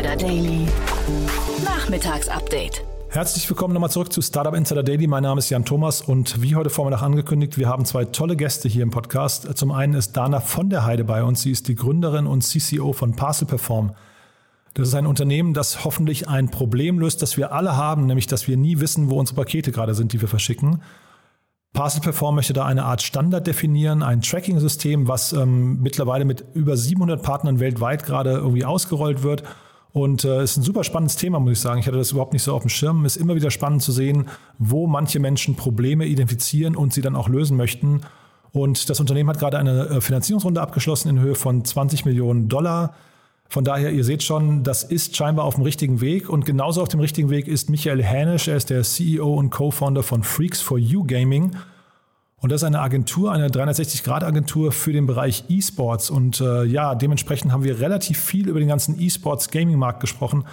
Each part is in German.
Insider Daily. Nachmittagsupdate. Herzlich willkommen nochmal zurück zu Startup Insider Daily. Mein Name ist Jan Thomas und wie heute Vormittag angekündigt, wir haben zwei tolle Gäste hier im Podcast. Zum einen ist Dana von der Heide bei uns. Sie ist die Gründerin und CCO von Parcel Perform. Das ist ein Unternehmen, das hoffentlich ein Problem löst, das wir alle haben, nämlich dass wir nie wissen, wo unsere Pakete gerade sind, die wir verschicken. Parcel Perform möchte da eine Art Standard definieren, ein Tracking-System, was ähm, mittlerweile mit über 700 Partnern weltweit gerade irgendwie ausgerollt wird. Und es äh, ist ein super spannendes Thema, muss ich sagen. Ich hatte das überhaupt nicht so auf dem Schirm. Es ist immer wieder spannend zu sehen, wo manche Menschen Probleme identifizieren und sie dann auch lösen möchten. Und das Unternehmen hat gerade eine äh, Finanzierungsrunde abgeschlossen in Höhe von 20 Millionen Dollar. Von daher, ihr seht schon, das ist scheinbar auf dem richtigen Weg. Und genauso auf dem richtigen Weg ist Michael Hänisch. Er ist der CEO und Co-Founder von Freaks for You Gaming. Und das ist eine Agentur, eine 360-Grad-Agentur für den Bereich E-Sports. Und äh, ja, dementsprechend haben wir relativ viel über den ganzen E-Sports-Gaming-Markt gesprochen.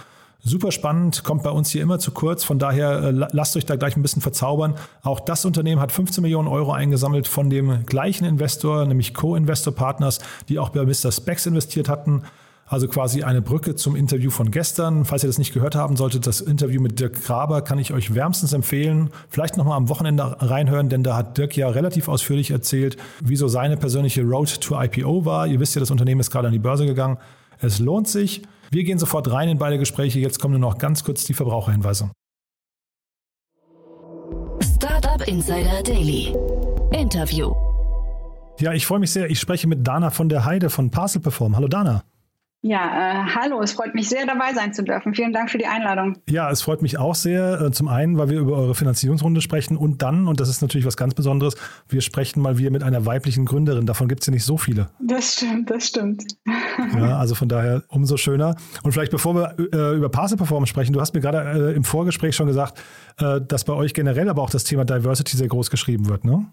Super spannend, kommt bei uns hier immer zu kurz. Von daher äh, lasst euch da gleich ein bisschen verzaubern. Auch das Unternehmen hat 15 Millionen Euro eingesammelt von dem gleichen Investor, nämlich Co-Investor Partners, die auch bei Mr. Specs investiert hatten. Also quasi eine Brücke zum Interview von gestern. Falls ihr das nicht gehört haben solltet, das Interview mit Dirk Graber kann ich euch wärmstens empfehlen. Vielleicht nochmal am Wochenende reinhören, denn da hat Dirk ja relativ ausführlich erzählt, wieso seine persönliche Road to IPO war. Ihr wisst ja, das Unternehmen ist gerade an die Börse gegangen. Es lohnt sich. Wir gehen sofort rein in beide Gespräche. Jetzt kommen nur noch ganz kurz die Verbraucherhinweise. Startup Insider Daily. Interview. Ja, ich freue mich sehr. Ich spreche mit Dana von der Heide von Parcel Perform. Hallo Dana. Ja, äh, hallo, es freut mich sehr, dabei sein zu dürfen. Vielen Dank für die Einladung. Ja, es freut mich auch sehr. Äh, zum einen, weil wir über eure Finanzierungsrunde sprechen und dann, und das ist natürlich was ganz Besonderes, wir sprechen mal wieder mit einer weiblichen Gründerin. Davon gibt es ja nicht so viele. Das stimmt, das stimmt. Ja, also von daher umso schöner. Und vielleicht bevor wir äh, über Parcel Performance sprechen, du hast mir gerade äh, im Vorgespräch schon gesagt, äh, dass bei euch generell aber auch das Thema Diversity sehr groß geschrieben wird, ne?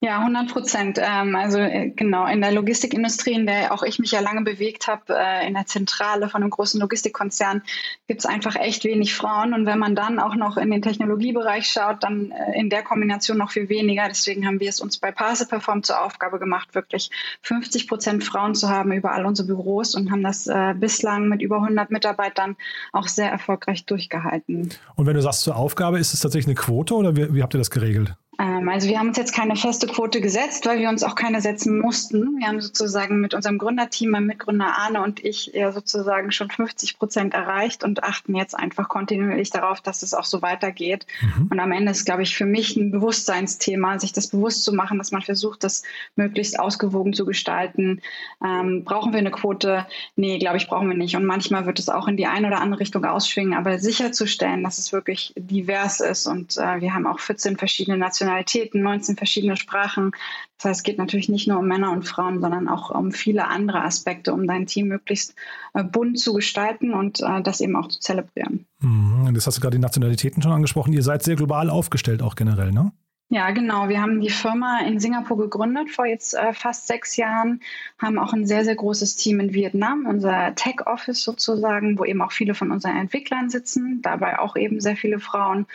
Ja, 100 Prozent. Ähm, also äh, genau, in der Logistikindustrie, in der auch ich mich ja lange bewegt habe, äh, in der Zentrale von einem großen Logistikkonzern, gibt es einfach echt wenig Frauen. Und wenn man dann auch noch in den Technologiebereich schaut, dann äh, in der Kombination noch viel weniger. Deswegen haben wir es uns bei Parse Perform zur Aufgabe gemacht, wirklich 50 Prozent Frauen zu haben über all unsere Büros und haben das bislang mit über 100 Mitarbeitern auch sehr erfolgreich durchgehalten. Und wenn du sagst zur Aufgabe, ist es tatsächlich eine Quote oder wie, wie habt ihr das geregelt? Ähm, also wir haben uns jetzt keine feste Quote gesetzt, weil wir uns auch keine setzen mussten. Wir haben sozusagen mit unserem Gründerteam, mein Mitgründer Arne und ich ja sozusagen schon 50 Prozent erreicht und achten jetzt einfach kontinuierlich darauf, dass es auch so weitergeht. Mhm. Und am Ende ist, glaube ich, für mich ein Bewusstseinsthema, sich das bewusst zu machen, dass man versucht, das möglichst ausgewogen zu gestalten. Ähm, brauchen wir eine Quote? Nee, glaube ich, brauchen wir nicht. Und manchmal wird es auch in die eine oder andere Richtung ausschwingen, aber sicherzustellen, dass es wirklich divers ist. Und äh, wir haben auch 14 verschiedene Nationalitäten Nationalitäten, 19 verschiedene Sprachen. Das heißt, es geht natürlich nicht nur um Männer und Frauen, sondern auch um viele andere Aspekte, um dein Team möglichst äh, bunt zu gestalten und äh, das eben auch zu zelebrieren. Mhm. Das hast du gerade die Nationalitäten schon angesprochen. Ihr seid sehr global aufgestellt, auch generell, ne? Ja, genau. Wir haben die Firma in Singapur gegründet vor jetzt äh, fast sechs Jahren, haben auch ein sehr, sehr großes Team in Vietnam, unser Tech Office sozusagen, wo eben auch viele von unseren Entwicklern sitzen, dabei auch eben sehr viele Frauen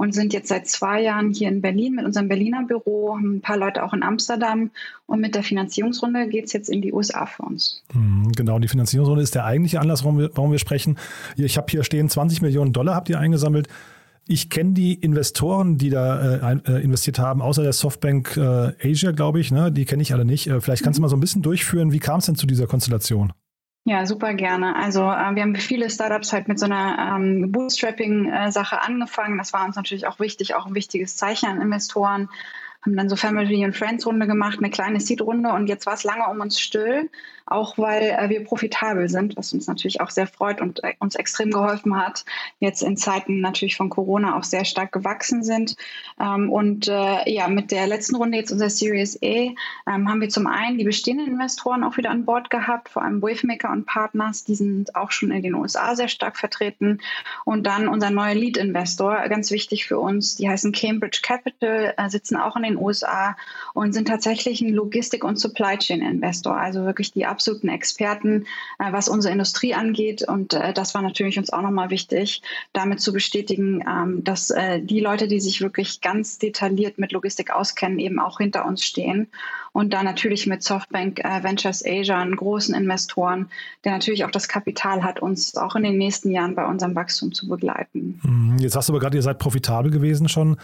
und sind jetzt seit zwei Jahren hier in Berlin mit unserem Berliner Büro, ein paar Leute auch in Amsterdam und mit der Finanzierungsrunde geht es jetzt in die USA für uns. Mhm, genau, die Finanzierungsrunde ist der eigentliche Anlass, warum wir, warum wir sprechen. Ich habe hier stehen, 20 Millionen Dollar habt ihr eingesammelt. Ich kenne die Investoren, die da äh, äh, investiert haben, außer der Softbank äh, Asia, glaube ich. Ne? Die kenne ich alle nicht. Äh, vielleicht kannst du mhm. mal so ein bisschen durchführen, wie kam es denn zu dieser Konstellation? Ja, super gerne. Also äh, wir haben viele Startups halt mit so einer ähm, Bootstrapping-Sache angefangen. Das war uns natürlich auch wichtig, auch ein wichtiges Zeichen an Investoren haben dann so Family and Friends Runde gemacht, eine kleine Seed Runde und jetzt war es lange um uns still, auch weil äh, wir profitabel sind, was uns natürlich auch sehr freut und äh, uns extrem geholfen hat, jetzt in Zeiten natürlich von Corona auch sehr stark gewachsen sind. Ähm, und äh, ja, mit der letzten Runde jetzt unser Series A ähm, haben wir zum einen die bestehenden Investoren auch wieder an Bord gehabt, vor allem Wavemaker und Partners, die sind auch schon in den USA sehr stark vertreten und dann unser neuer Lead Investor, ganz wichtig für uns, die heißen Cambridge Capital, äh, sitzen auch in den USA und sind tatsächlich ein Logistik- und Supply Chain Investor, also wirklich die absoluten Experten, äh, was unsere Industrie angeht. Und äh, das war natürlich uns auch nochmal wichtig, damit zu bestätigen, ähm, dass äh, die Leute, die sich wirklich ganz detailliert mit Logistik auskennen, eben auch hinter uns stehen. Und da natürlich mit Softbank äh, Ventures Asia, einen großen Investoren, der natürlich auch das Kapital hat, uns auch in den nächsten Jahren bei unserem Wachstum zu begleiten. Mhm. Jetzt hast du aber gerade, ihr seid profitabel gewesen schon.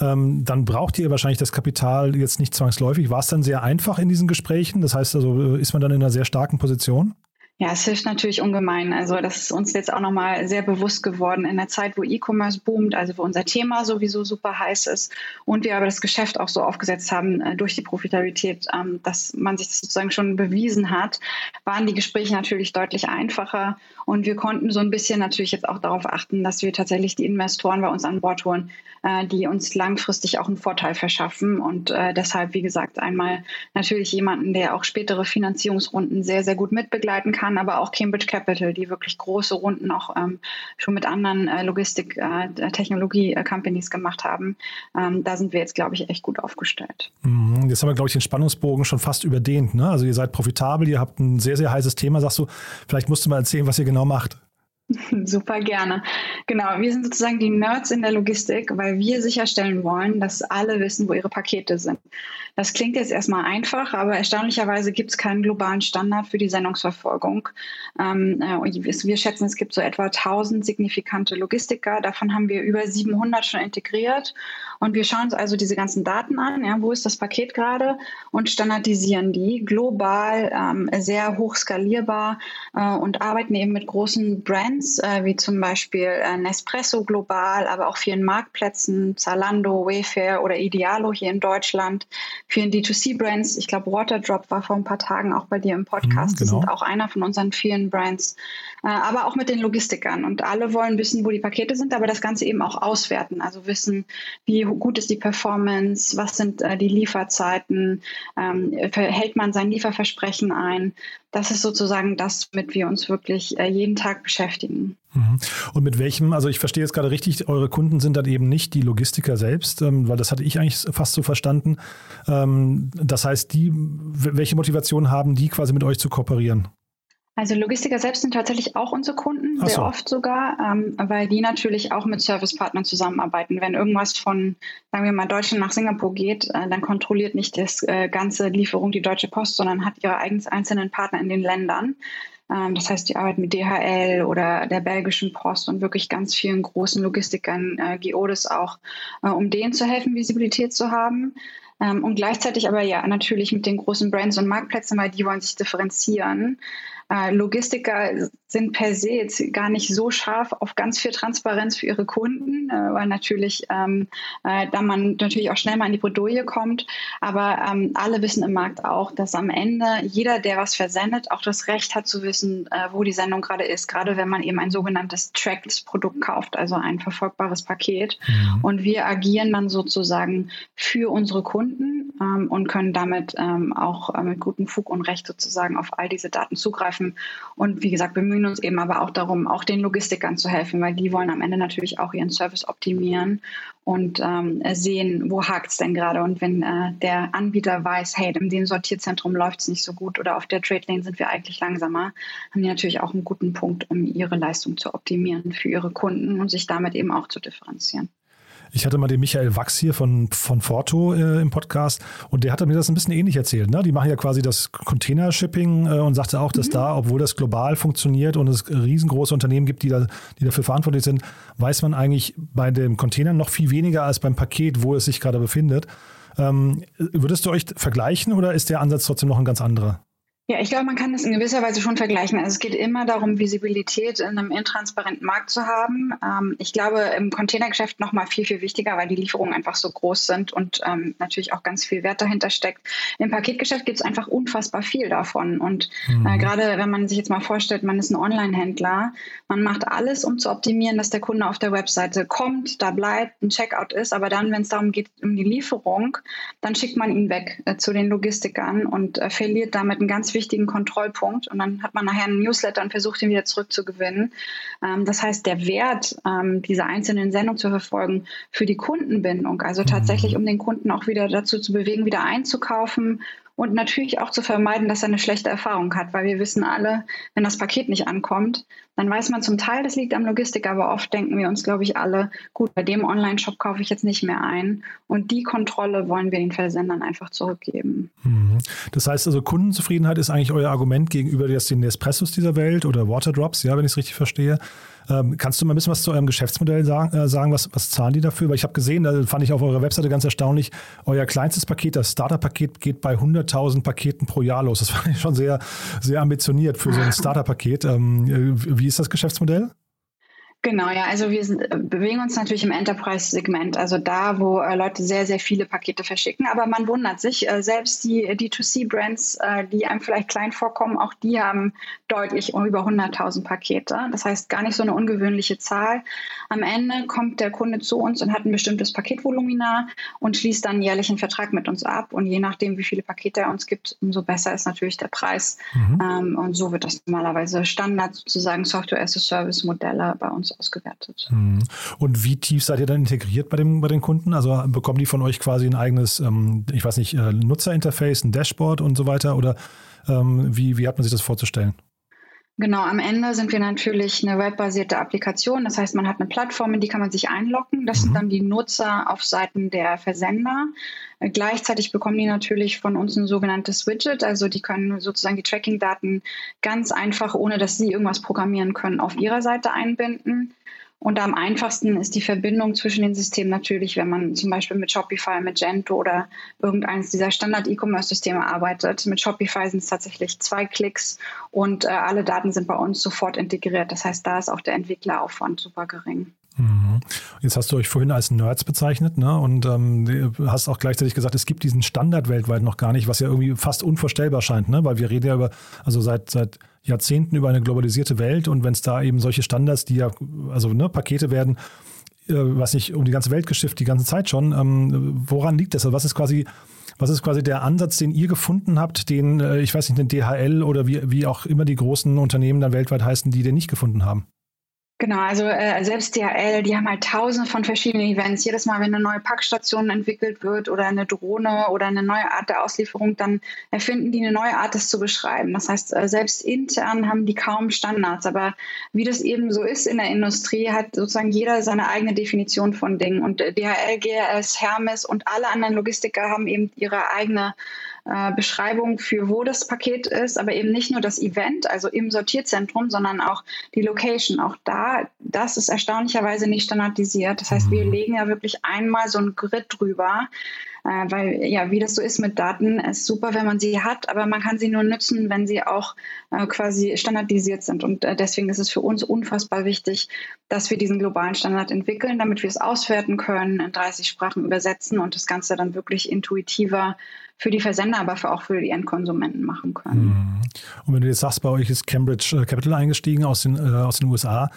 Ähm, dann braucht ihr wahrscheinlich das Kapital jetzt nicht zwangsläufig. War es dann sehr einfach in diesen Gesprächen? Das heißt also, ist man dann in einer sehr starken Position? Ja, es hilft natürlich ungemein. Also das ist uns jetzt auch nochmal sehr bewusst geworden in der Zeit, wo E-Commerce boomt, also wo unser Thema sowieso super heiß ist und wir aber das Geschäft auch so aufgesetzt haben äh, durch die Profitabilität, ähm, dass man sich das sozusagen schon bewiesen hat, waren die Gespräche natürlich deutlich einfacher und wir konnten so ein bisschen natürlich jetzt auch darauf achten, dass wir tatsächlich die Investoren bei uns an Bord holen, äh, die uns langfristig auch einen Vorteil verschaffen und äh, deshalb, wie gesagt, einmal natürlich jemanden, der auch spätere Finanzierungsrunden sehr, sehr gut mitbegleiten kann kann, aber auch Cambridge Capital, die wirklich große Runden auch ähm, schon mit anderen äh, Logistik-Technologie-Companies äh, gemacht haben. Ähm, da sind wir jetzt, glaube ich, echt gut aufgestellt. Mhm. Jetzt haben wir, glaube ich, den Spannungsbogen schon fast überdehnt. Ne? Also ihr seid profitabel, ihr habt ein sehr, sehr heißes Thema. Sagst du, vielleicht musst du mal erzählen, was ihr genau macht. Super gerne. Genau, wir sind sozusagen die Nerds in der Logistik, weil wir sicherstellen wollen, dass alle wissen, wo ihre Pakete sind. Das klingt jetzt erstmal einfach, aber erstaunlicherweise gibt es keinen globalen Standard für die Sendungsverfolgung. Ähm, äh, wir schätzen, es gibt so etwa 1000 signifikante Logistiker. Davon haben wir über 700 schon integriert. Und wir schauen uns also diese ganzen Daten an. Ja, wo ist das Paket gerade? Und standardisieren die global, ähm, sehr hoch skalierbar äh, und arbeiten eben mit großen Brands, äh, wie zum Beispiel äh, Nespresso global, aber auch vielen Marktplätzen, Zalando, Wayfair oder Idealo hier in Deutschland vielen D2C-Brands. Ich glaube, Waterdrop war vor ein paar Tagen auch bei dir im Podcast. Mhm, genau. Die sind auch einer von unseren vielen Brands. Äh, aber auch mit den Logistikern. Und alle wollen wissen, wo die Pakete sind, aber das Ganze eben auch auswerten. Also wissen, wie gut ist die Performance, was sind äh, die Lieferzeiten, ähm, hält man sein Lieferversprechen ein. Das ist sozusagen das, womit wir uns wirklich äh, jeden Tag beschäftigen. Mhm. Und mit welchem, also ich verstehe jetzt gerade richtig, eure Kunden sind dann eben nicht die Logistiker selbst, ähm, weil das hatte ich eigentlich fast so verstanden. Ähm, das heißt, die, welche Motivation haben die quasi mit euch zu kooperieren? Also Logistiker selbst sind tatsächlich auch unsere Kunden, so. sehr oft sogar, ähm, weil die natürlich auch mit Servicepartnern zusammenarbeiten. Wenn irgendwas von, sagen wir mal, Deutschland nach Singapur geht, äh, dann kontrolliert nicht das äh, ganze Lieferung die Deutsche Post, sondern hat ihre eigens einzelnen Partner in den Ländern. Ähm, das heißt, die arbeiten mit DHL oder der belgischen Post und wirklich ganz vielen großen Logistikern, äh, Geodis auch, äh, um denen zu helfen, Visibilität zu haben. Ähm, und gleichzeitig aber ja natürlich mit den großen Brands und Marktplätzen, weil die wollen sich differenzieren. Äh, Logistiker sind per se jetzt gar nicht so scharf auf ganz viel Transparenz für ihre Kunden, äh, weil natürlich ähm, äh, da man natürlich auch schnell mal in die Bredouille kommt. Aber ähm, alle wissen im Markt auch, dass am Ende jeder, der was versendet, auch das Recht hat zu wissen, äh, wo die Sendung gerade ist. Gerade wenn man eben ein sogenanntes Tracked Produkt kauft, also ein verfolgbares Paket. Mhm. Und wir agieren dann sozusagen für unsere Kunden ähm, und können damit ähm, auch äh, mit gutem Fug und Recht sozusagen auf all diese Daten zugreifen. Und wie gesagt, bemühen uns eben aber auch darum, auch den Logistikern zu helfen, weil die wollen am Ende natürlich auch ihren Service optimieren und ähm, sehen, wo hakt es denn gerade. Und wenn äh, der Anbieter weiß, hey, in dem Sortierzentrum läuft es nicht so gut oder auf der Trade Lane sind wir eigentlich langsamer, haben die natürlich auch einen guten Punkt, um ihre Leistung zu optimieren für ihre Kunden und sich damit eben auch zu differenzieren. Ich hatte mal den Michael Wachs hier von, von Forto äh, im Podcast und der hatte mir das ein bisschen ähnlich erzählt. Ne? Die machen ja quasi das Container-Shipping äh, und sagte auch, dass mhm. da, obwohl das global funktioniert und es riesengroße Unternehmen gibt, die, da, die dafür verantwortlich sind, weiß man eigentlich bei dem Container noch viel weniger als beim Paket, wo es sich gerade befindet. Ähm, würdest du euch vergleichen oder ist der Ansatz trotzdem noch ein ganz anderer? Ja, ich glaube, man kann das in gewisser Weise schon vergleichen. Also es geht immer darum, Visibilität in einem intransparenten Markt zu haben. Ähm, ich glaube, im Containergeschäft noch mal viel, viel wichtiger, weil die Lieferungen einfach so groß sind und ähm, natürlich auch ganz viel Wert dahinter steckt. Im Paketgeschäft gibt es einfach unfassbar viel davon. Und äh, mhm. äh, gerade wenn man sich jetzt mal vorstellt, man ist ein Online-Händler, man macht alles, um zu optimieren, dass der Kunde auf der Webseite kommt, da bleibt, ein Checkout ist. Aber dann, wenn es darum geht, um die Lieferung, dann schickt man ihn weg äh, zu den Logistikern und äh, verliert damit einen ganz wichtigen Kontrollpunkt und dann hat man nachher einen Newsletter und versucht, ihn wieder zurückzugewinnen. Ähm, das heißt, der Wert ähm, dieser einzelnen Sendung zu verfolgen für die Kundenbindung, also tatsächlich, um den Kunden auch wieder dazu zu bewegen, wieder einzukaufen und natürlich auch zu vermeiden, dass er eine schlechte Erfahrung hat, weil wir wissen alle, wenn das Paket nicht ankommt, dann weiß man zum Teil, das liegt am Logistik, aber oft denken wir uns, glaube ich, alle, gut, bei dem Online-Shop kaufe ich jetzt nicht mehr ein. Und die Kontrolle wollen wir den Versendern einfach zurückgeben. Mhm. Das heißt also, Kundenzufriedenheit ist eigentlich euer Argument gegenüber den Nespressos dieser Welt oder Waterdrops, ja, wenn ich es richtig verstehe. Ähm, kannst du mal ein bisschen was zu eurem Geschäftsmodell sagen? Äh, sagen was, was zahlen die dafür? Weil ich habe gesehen, da fand ich auf eurer Webseite ganz erstaunlich, euer kleinstes Paket, das Starter-Paket, geht bei 100.000 Paketen pro Jahr los. Das fand ich schon sehr, sehr ambitioniert für so ein Starter-Paket. Ähm, äh, wie ist das Geschäftsmodell? Genau, ja, also wir sind, äh, bewegen uns natürlich im Enterprise-Segment, also da, wo äh, Leute sehr, sehr viele Pakete verschicken. Aber man wundert sich, äh, selbst die D2C-Brands, äh, die einem vielleicht klein vorkommen, auch die haben deutlich über 100.000 Pakete. Das heißt, gar nicht so eine ungewöhnliche Zahl. Am Ende kommt der Kunde zu uns und hat ein bestimmtes Paketvolumina und schließt dann jährlich einen Vertrag mit uns ab. Und je nachdem, wie viele Pakete er uns gibt, umso besser ist natürlich der Preis. Mhm. Ähm, und so wird das normalerweise Standard sozusagen Software-as-a-Service-Modelle bei uns ausgewertet. Mhm. Und wie tief seid ihr dann integriert bei, dem, bei den Kunden? Also bekommen die von euch quasi ein eigenes, ähm, ich weiß nicht, äh, Nutzerinterface, ein Dashboard und so weiter? Oder ähm, wie, wie hat man sich das vorzustellen? Genau, am Ende sind wir natürlich eine webbasierte Applikation. Das heißt, man hat eine Plattform, in die kann man sich einloggen. Das mhm. sind dann die Nutzer auf Seiten der Versender. Gleichzeitig bekommen die natürlich von uns ein sogenanntes Widget. Also die können sozusagen die Tracking-Daten ganz einfach, ohne dass sie irgendwas programmieren können, auf ihrer Seite einbinden. Und am einfachsten ist die Verbindung zwischen den Systemen natürlich, wenn man zum Beispiel mit Shopify, Magento oder irgendeines dieser Standard-E-Commerce-Systeme arbeitet. Mit Shopify sind es tatsächlich zwei Klicks und äh, alle Daten sind bei uns sofort integriert. Das heißt, da ist auch der Entwickleraufwand super gering. Mhm. Jetzt hast du euch vorhin als Nerds bezeichnet ne? und ähm, hast auch gleichzeitig gesagt, es gibt diesen Standard weltweit noch gar nicht, was ja irgendwie fast unvorstellbar scheint, ne? weil wir reden ja über, also seit, seit Jahrzehnten über eine globalisierte Welt und wenn es da eben solche Standards, die ja, also ne, Pakete werden, äh, was nicht um die ganze Welt geschifft, die ganze Zeit schon, ähm, woran liegt das? Also was ist quasi was ist quasi der Ansatz, den ihr gefunden habt, den, äh, ich weiß nicht, den DHL oder wie, wie auch immer die großen Unternehmen dann weltweit heißen, die den nicht gefunden haben? Genau, also äh, selbst DHL, die haben halt tausende von verschiedenen Events. Jedes Mal, wenn eine neue Packstation entwickelt wird oder eine Drohne oder eine neue Art der Auslieferung, dann erfinden die eine neue Art, das zu beschreiben. Das heißt, äh, selbst intern haben die kaum Standards. Aber wie das eben so ist in der Industrie, hat sozusagen jeder seine eigene Definition von Dingen. Und äh, DHL, GRS, Hermes und alle anderen Logistiker haben eben ihre eigene äh, Beschreibung für wo das Paket ist, aber eben nicht nur das Event, also im Sortierzentrum, sondern auch die Location. Auch da, das ist erstaunlicherweise nicht standardisiert. Das heißt, wir mhm. legen ja wirklich einmal so ein Grid drüber, äh, weil ja, wie das so ist mit Daten, ist super, wenn man sie hat, aber man kann sie nur nutzen, wenn sie auch äh, quasi standardisiert sind. Und äh, deswegen ist es für uns unfassbar wichtig, dass wir diesen globalen Standard entwickeln, damit wir es auswerten können, in 30 Sprachen übersetzen und das Ganze dann wirklich intuitiver für die Versender, aber auch für die Endkonsumenten machen können. Mhm. Und wenn du jetzt sagst, bei euch ist Cambridge äh, Capital eingestiegen aus den, äh, aus den USA,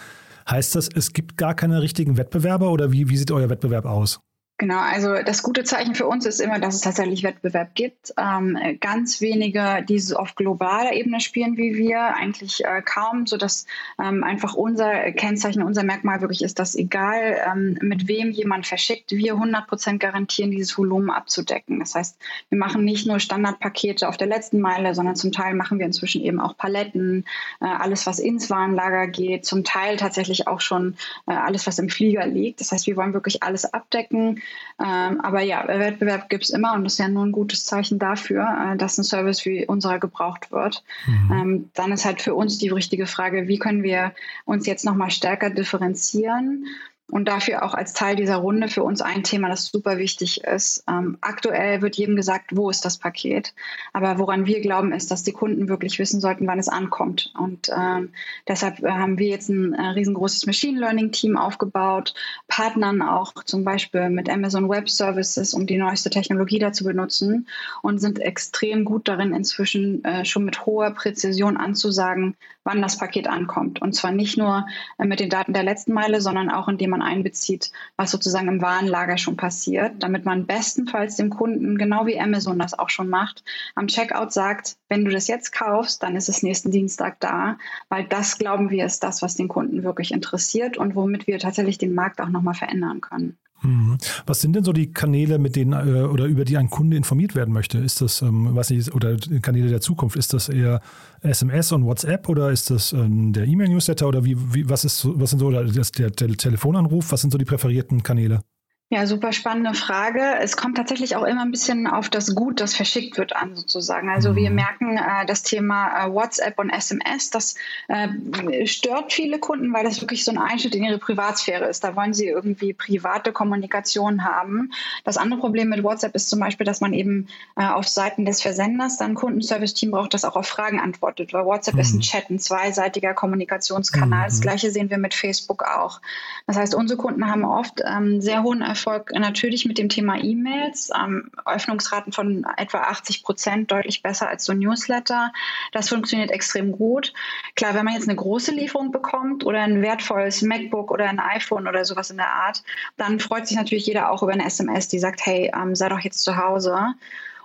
heißt das, es gibt gar keine richtigen Wettbewerber oder wie, wie sieht euer Wettbewerb aus? Genau, also das gute Zeichen für uns ist immer, dass es tatsächlich Wettbewerb gibt. Ähm, ganz wenige, die so auf globaler Ebene spielen wie wir, eigentlich äh, kaum, sodass ähm, einfach unser Kennzeichen, unser Merkmal wirklich ist, dass egal ähm, mit wem jemand verschickt, wir 100 Prozent garantieren, dieses Volumen abzudecken. Das heißt, wir machen nicht nur Standardpakete auf der letzten Meile, sondern zum Teil machen wir inzwischen eben auch Paletten, äh, alles, was ins Warenlager geht, zum Teil tatsächlich auch schon äh, alles, was im Flieger liegt. Das heißt, wir wollen wirklich alles abdecken ähm, aber ja, Wettbewerb gibt es immer und das ist ja nur ein gutes Zeichen dafür, äh, dass ein Service wie unserer gebraucht wird. Mhm. Ähm, dann ist halt für uns die richtige Frage, wie können wir uns jetzt nochmal stärker differenzieren und dafür auch als Teil dieser Runde für uns ein Thema, das super wichtig ist. Ähm, aktuell wird jedem gesagt, wo ist das Paket? Aber woran wir glauben, ist, dass die Kunden wirklich wissen sollten, wann es ankommt. Und ähm, deshalb äh, haben wir jetzt ein äh, riesengroßes Machine Learning Team aufgebaut, Partnern auch zum Beispiel mit Amazon Web Services, um die neueste Technologie dazu benutzen und sind extrem gut darin, inzwischen äh, schon mit hoher Präzision anzusagen, wann das Paket ankommt. Und zwar nicht nur äh, mit den Daten der letzten Meile, sondern auch indem man man einbezieht, was sozusagen im Warenlager schon passiert, damit man bestenfalls dem Kunden, genau wie Amazon das auch schon macht, am Checkout sagt, wenn du das jetzt kaufst, dann ist es nächsten Dienstag da, weil das, glauben wir, ist das, was den Kunden wirklich interessiert und womit wir tatsächlich den Markt auch nochmal verändern können. Mhm. Was sind denn so die Kanäle, mit denen äh, oder über die ein Kunde informiert werden möchte? Ist das, ähm, weiß nicht, oder Kanäle der Zukunft? Ist das eher SMS und WhatsApp oder ist das ähm, der E-Mail-Newsletter oder wie, wie, was ist, was sind so das, der, der Telefonanruf? Was sind so die präferierten Kanäle? Ja, super spannende Frage. Es kommt tatsächlich auch immer ein bisschen auf das Gut, das verschickt wird, an sozusagen. Also wir mhm. merken äh, das Thema äh, WhatsApp und SMS, das äh, stört viele Kunden, weil das wirklich so ein Einschnitt in ihre Privatsphäre ist. Da wollen sie irgendwie private Kommunikation haben. Das andere Problem mit WhatsApp ist zum Beispiel, dass man eben äh, auf Seiten des Versenders dann Kundenservice-Team braucht, das auch auf Fragen antwortet, weil WhatsApp mhm. ist ein mhm. Chat, ein zweiseitiger Kommunikationskanal. Mhm. Das gleiche sehen wir mit Facebook auch. Das heißt, unsere Kunden haben oft ähm, sehr hohen Erfolg natürlich mit dem Thema E-Mails. Ähm, Öffnungsraten von etwa 80 Prozent, deutlich besser als so Newsletter. Das funktioniert extrem gut. Klar, wenn man jetzt eine große Lieferung bekommt oder ein wertvolles MacBook oder ein iPhone oder sowas in der Art, dann freut sich natürlich jeder auch über eine SMS, die sagt, hey, ähm, sei doch jetzt zu Hause.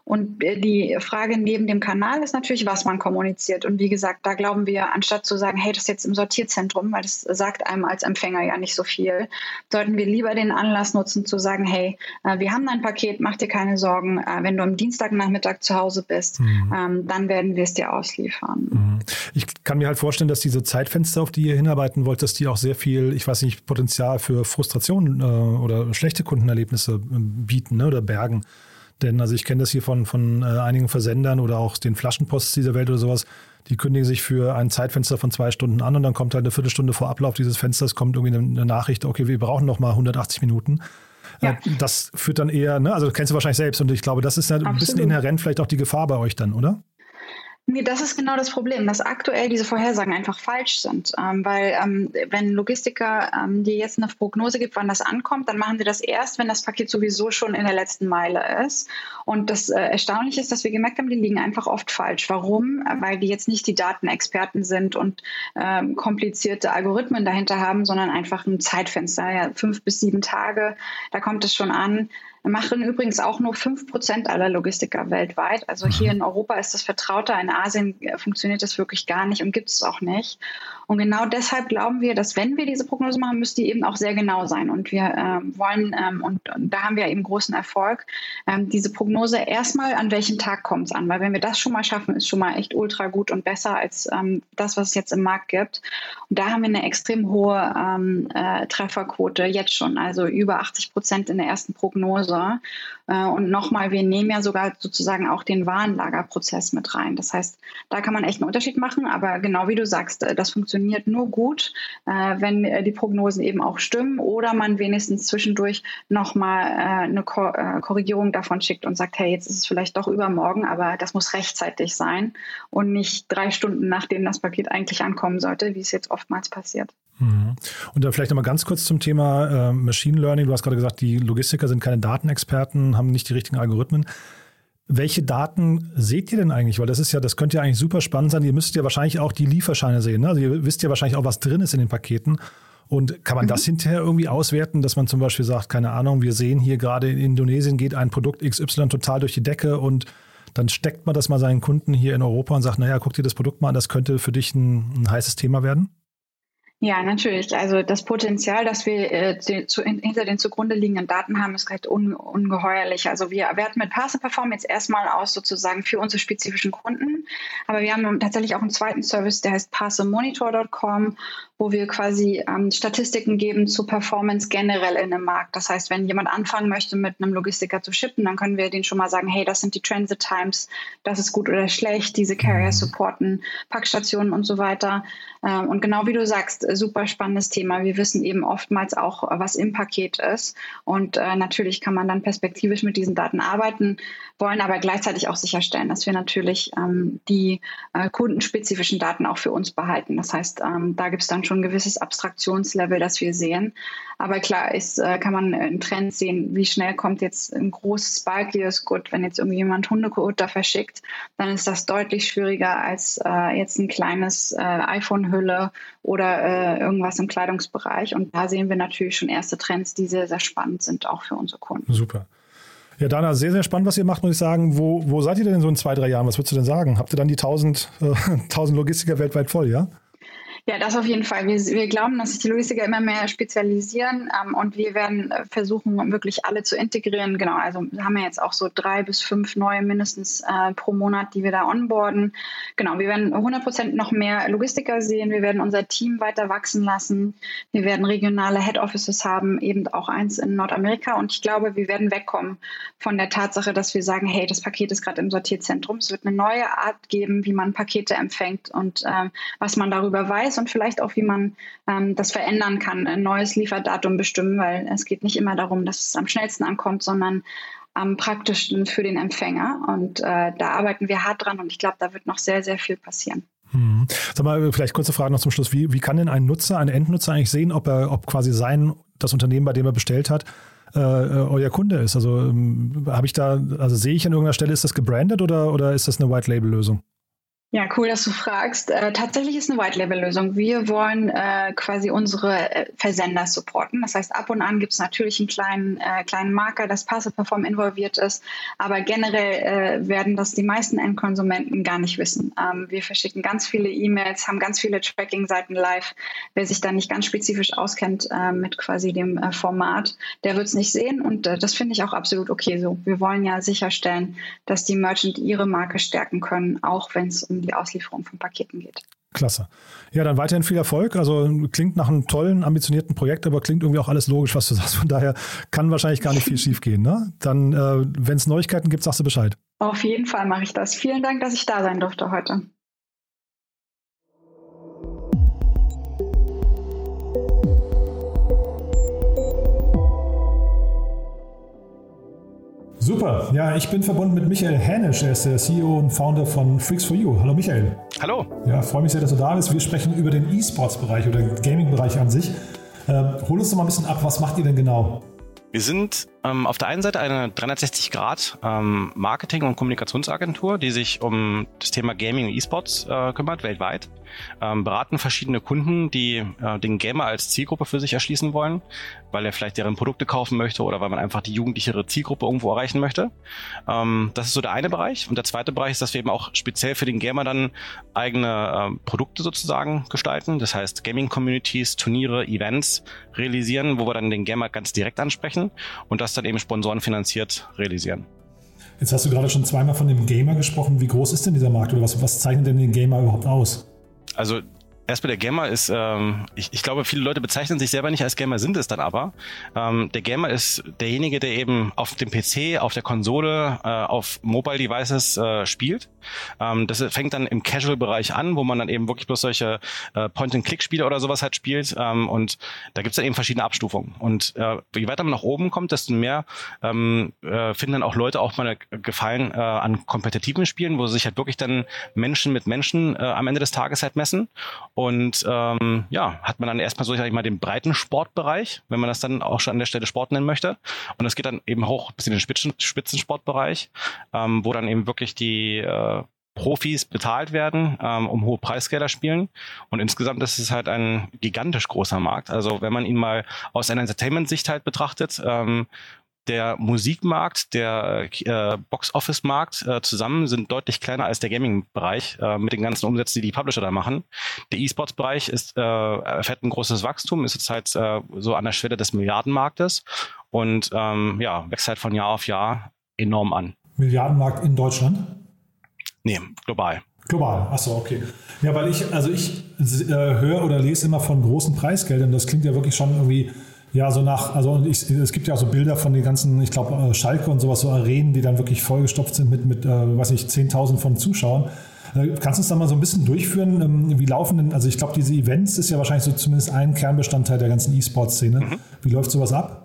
Und äh, die Frage neben dem Kanal ist natürlich, was man kommuniziert. Und wie gesagt, da glauben wir, anstatt zu sagen, hey, das ist jetzt im Sortierzentrum, weil das sagt einem als Empfänger ja nicht so viel, sollten wir lieber den Anlass nutzen zu sagen, hey, äh, wir haben ein Paket, mach dir keine Sorgen. Äh, wenn du am Dienstagnachmittag zu Hause bist, mhm. Ähm, dann werden wir es dir ausliefern. Mhm. Ich kann mir halt vorstellen, dass diese Zeitfenster, auf die ihr hinarbeiten wollt, dass die auch sehr viel, ich weiß nicht, Potenzial für Frustration oder schlechte Kundenerlebnisse bieten ne, oder bergen. Denn also ich kenne das hier von, von äh, einigen Versendern oder auch den Flaschenposts dieser Welt oder sowas. Die kündigen sich für ein Zeitfenster von zwei Stunden an und dann kommt halt eine Viertelstunde vor Ablauf dieses Fensters kommt irgendwie eine, Nachricht, okay, wir brauchen noch mal 180 Minuten. Ja. Äh, das führt dann eher, ne, also kennst du wahrscheinlich selbst und ich glaube, das ist ja ein bisschen inhärent vielleicht auch die Gefahr bei euch dann, oder? Nee, das ist genau das Problem, dass aktuell diese Vorhersagen einfach falsch sind. Ähm, weil ähm, wenn Logistiker ähm, dir jetzt eine Prognose gibt, wann das ankommt, dann machen sie das erst, wenn das Paket sowieso schon in der letzten Meile ist. Und das äh, Erstaunliche ist, dass wir gemerkt haben, die liegen einfach oft falsch. Warum? Weil die jetzt nicht die Datenexperten sind und ähm, komplizierte Algorithmen dahinter haben, sondern einfach ein Zeitfenster, ja, fünf bis sieben Tage, da kommt es schon an machen übrigens auch nur 5% aller Logistiker weltweit. Also hier in Europa ist das vertrauter, in Asien äh, funktioniert das wirklich gar nicht und gibt es auch nicht. Und genau deshalb glauben wir, dass wenn wir diese Prognose machen, müsste die eben auch sehr genau sein. Und wir ähm, wollen, ähm, und, und, da haben wir eben großen Erfolg, ähm, diese Prognose erstmal, an welchem Tag kommt es an. Weil wenn wir das schon mal schaffen, ist schon mal echt ultra gut und besser als ähm, das, was es jetzt im Markt gibt. Und da haben wir eine extrem hohe ähm, äh, Trefferquote jetzt schon, also über 80 Prozent in der ersten Prognose. Hause. Äh, und nochmal, wir nehmen ja sogar sozusagen auch den Warenlagerprozess mit rein. Das heißt, da kann man echt einen Unterschied machen. Aber genau wie du sagst, äh, das funktioniert nur gut, äh, wenn die Prognosen eben auch stimmen oder man wenigstens zwischendurch nochmal eine Korrigierung davon schickt und sagt, hey, jetzt ist es vielleicht doch übermorgen, aber das muss rechtzeitig sein und nicht drei Stunden nachdem das Paket eigentlich ankommen sollte, wie es jetzt oftmals passiert. Und dann vielleicht nochmal ganz kurz zum Thema äh, Machine Learning. Du hast gerade gesagt, die Logistiker sind keine Datenexperten, haben nicht die richtigen Algorithmen. Welche Daten seht ihr denn eigentlich? Weil das ist ja, das könnte ja eigentlich super spannend sein. Ihr müsst ja wahrscheinlich auch die Lieferscheine sehen. Ne? Also ihr wisst ja wahrscheinlich auch, was drin ist in den Paketen. Und kann man mhm. das hinterher irgendwie auswerten, dass man zum Beispiel sagt, keine Ahnung, wir sehen hier gerade in Indonesien geht ein Produkt XY total durch die Decke und dann steckt man das mal seinen Kunden hier in Europa und sagt, naja, guck dir das Produkt mal an, das könnte für dich ein, ein heißes Thema werden? Ja, natürlich. Also das Potenzial, das wir äh, zu, hinter den zugrunde liegenden Daten haben, ist halt un, ungeheuerlich. Also wir werten mit Parser Perform jetzt erstmal aus sozusagen für unsere spezifischen Kunden. Aber wir haben tatsächlich auch einen zweiten Service, der heißt parsermonitor.com, wo wir quasi ähm, Statistiken geben zu Performance generell in dem Markt. Das heißt, wenn jemand anfangen möchte, mit einem Logistiker zu shippen, dann können wir denen schon mal sagen, hey, das sind die Transit Times, das ist gut oder schlecht, diese Carrier mhm. supporten, Packstationen und so weiter. Ähm, und genau wie du sagst, super spannendes Thema. Wir wissen eben oftmals auch, was im Paket ist. Und äh, natürlich kann man dann perspektivisch mit diesen Daten arbeiten, wollen aber gleichzeitig auch sicherstellen, dass wir natürlich ähm, die äh, kundenspezifischen Daten auch für uns behalten. Das heißt, ähm, da gibt es dann schon ein gewisses Abstraktionslevel, das wir sehen. Aber klar ist, äh, kann man einen Trend sehen, wie schnell kommt jetzt ein großes Sparklius Gut, wenn jetzt irgendjemand Hundekotter verschickt, dann ist das deutlich schwieriger als äh, jetzt ein kleines äh, iPhone-Hülle oder äh, irgendwas im Kleidungsbereich. Und da sehen wir natürlich schon erste Trends, die sehr, sehr spannend sind, auch für unsere Kunden. Super. Ja, Dana, sehr, sehr spannend, was ihr macht, muss ich sagen. Wo, wo seid ihr denn so in zwei, drei Jahren? Was würdest du denn sagen? Habt ihr dann die 1000, äh, 1000 Logistiker weltweit voll, ja? Ja, das auf jeden Fall. Wir, wir glauben, dass sich die Logistiker immer mehr spezialisieren ähm, und wir werden äh, versuchen, wirklich alle zu integrieren. Genau, also wir haben ja jetzt auch so drei bis fünf neue mindestens äh, pro Monat, die wir da onboarden. Genau, wir werden 100 Prozent noch mehr Logistiker sehen. Wir werden unser Team weiter wachsen lassen. Wir werden regionale Head Offices haben, eben auch eins in Nordamerika. Und ich glaube, wir werden wegkommen von der Tatsache, dass wir sagen, hey, das Paket ist gerade im Sortierzentrum. Es wird eine neue Art geben, wie man Pakete empfängt und äh, was man darüber weiß weiß und vielleicht auch, wie man ähm, das verändern kann, ein neues Lieferdatum bestimmen, weil es geht nicht immer darum, dass es am schnellsten ankommt, sondern am praktischsten für den Empfänger. Und äh, da arbeiten wir hart dran und ich glaube, da wird noch sehr, sehr viel passieren. Hm. Sag mal, vielleicht kurze Frage noch zum Schluss. Wie, wie kann denn ein Nutzer, ein Endnutzer eigentlich sehen, ob er, ob quasi sein, das Unternehmen, bei dem er bestellt hat, äh, euer Kunde ist? Also ähm, habe ich da, also sehe ich an irgendeiner Stelle, ist das gebrandet oder, oder ist das eine White-Label-Lösung? Ja, cool, dass du fragst. Äh, tatsächlich ist eine White-Label-Lösung. Wir wollen äh, quasi unsere äh, Versender supporten. Das heißt, ab und an gibt es natürlich einen kleinen, äh, kleinen Marker, dass Passe-Perform involviert ist. Aber generell äh, werden das die meisten Endkonsumenten gar nicht wissen. Ähm, wir verschicken ganz viele E-Mails, haben ganz viele Tracking-Seiten live. Wer sich da nicht ganz spezifisch auskennt äh, mit quasi dem Format, der wird es nicht sehen. Und das finde ich auch absolut okay so. Wir wollen ja sicherstellen, dass die Merchant ihre Marke stärken können, auch wenn es um die Auslieferung von Paketen geht. Klasse. Ja, dann weiterhin viel Erfolg. Also klingt nach einem tollen, ambitionierten Projekt, aber klingt irgendwie auch alles logisch, was du sagst. Von daher kann wahrscheinlich gar nicht viel schief gehen. Ne? Dann, äh, wenn es Neuigkeiten gibt, sagst du Bescheid. Auf jeden Fall mache ich das. Vielen Dank, dass ich da sein durfte heute. Super. Ja, ich bin verbunden mit Michael Hänisch. Er ist der CEO und Founder von Freaks for You. Hallo Michael. Hallo. Ja, freue mich sehr, dass du da bist. Wir sprechen über den E-Sports-Bereich oder Gaming-Bereich an sich. Äh, hol uns doch mal ein bisschen ab. Was macht ihr denn genau? Wir sind ähm, auf der einen Seite eine 360 Grad ähm, Marketing- und Kommunikationsagentur, die sich um das Thema Gaming und E-Sports äh, kümmert, weltweit. Ähm, beraten verschiedene Kunden, die äh, den Gamer als Zielgruppe für sich erschließen wollen, weil er vielleicht deren Produkte kaufen möchte oder weil man einfach die jugendlichere Zielgruppe irgendwo erreichen möchte. Ähm, das ist so der eine Bereich. Und der zweite Bereich ist, dass wir eben auch speziell für den Gamer dann eigene äh, Produkte sozusagen gestalten. Das heißt Gaming-Communities, Turniere, Events realisieren, wo wir dann den Gamer ganz direkt ansprechen und das das dann eben sponsorenfinanziert realisieren. Jetzt hast du gerade schon zweimal von dem Gamer gesprochen. Wie groß ist denn dieser Markt oder was, was zeichnet denn den Gamer überhaupt aus? Also Erstmal der Gamer ist, ähm, ich, ich glaube, viele Leute bezeichnen sich selber nicht als Gamer, sind es dann aber. Ähm, der Gamer ist derjenige, der eben auf dem PC, auf der Konsole, äh, auf Mobile Devices äh, spielt. Ähm, das fängt dann im Casual-Bereich an, wo man dann eben wirklich bloß solche äh, Point-and-Click-Spiele oder sowas halt spielt. Ähm, und da gibt es dann eben verschiedene Abstufungen. Und äh, je weiter man nach oben kommt, desto mehr ähm, äh, finden dann auch Leute auch mal Gefallen äh, an kompetitiven Spielen, wo sich halt wirklich dann Menschen mit Menschen äh, am Ende des Tages halt messen. Und ähm, ja, hat man dann erstmal so, sag ich mal, den breiten Sportbereich, wenn man das dann auch schon an der Stelle Sport nennen möchte. Und es geht dann eben hoch bis in den Spitzen, Spitzensportbereich, ähm, wo dann eben wirklich die äh, Profis bezahlt werden, ähm, um hohe Preisgelder spielen. Und insgesamt ist es halt ein gigantisch großer Markt. Also wenn man ihn mal aus einer Entertainment-Sicht halt betrachtet, ähm, der Musikmarkt, der äh, Box-Office-Markt äh, zusammen sind deutlich kleiner als der Gaming-Bereich äh, mit den ganzen Umsätzen, die die Publisher da machen. Der E-Sports-Bereich ist äh, erfährt ein großes Wachstum, ist jetzt halt äh, so an der Schwelle des Milliardenmarktes und ähm, ja wächst halt von Jahr auf Jahr enorm an. Milliardenmarkt in Deutschland? Nee, global. Global, achso, okay. Ja, weil ich, also ich äh, höre oder lese immer von großen Preisgeldern. Das klingt ja wirklich schon irgendwie ja, so nach, also ich, es gibt ja auch so Bilder von den ganzen, ich glaube, äh, Schalke und sowas, so Arenen, die dann wirklich vollgestopft sind mit, mit äh, weiß nicht, 10.000 von Zuschauern. Äh, kannst du uns da mal so ein bisschen durchführen? Ähm, wie laufen denn, also ich glaube, diese Events ist ja wahrscheinlich so zumindest ein Kernbestandteil der ganzen E-Sport-Szene. Mhm. Wie läuft sowas ab?